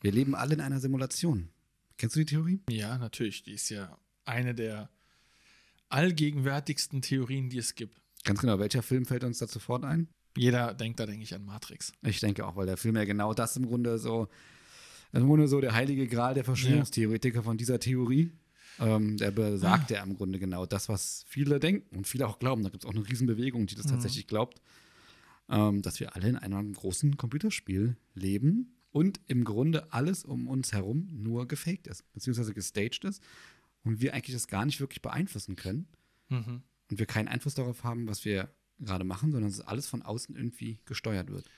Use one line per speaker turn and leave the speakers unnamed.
Wir leben alle in einer Simulation. Kennst du die Theorie?
Ja, natürlich. Die ist ja eine der allgegenwärtigsten Theorien, die es gibt.
Ganz genau. Welcher Film fällt uns da sofort ein?
Jeder denkt da, denke ich, an Matrix.
Ich denke auch, weil der Film ja genau das im Grunde so, im Grunde so der heilige Gral der Verschwörungstheoretiker von dieser Theorie. Ähm, der besagt ah. ja im Grunde genau das, was viele denken und viele auch glauben. Da gibt es auch eine Riesenbewegung, die das mhm. tatsächlich glaubt, ähm, dass wir alle in einem großen Computerspiel leben und im Grunde alles um uns herum nur gefaked ist, beziehungsweise gestaged ist und wir eigentlich das gar nicht wirklich beeinflussen können mhm. und wir keinen Einfluss darauf haben, was wir gerade machen, sondern dass alles von außen irgendwie gesteuert wird.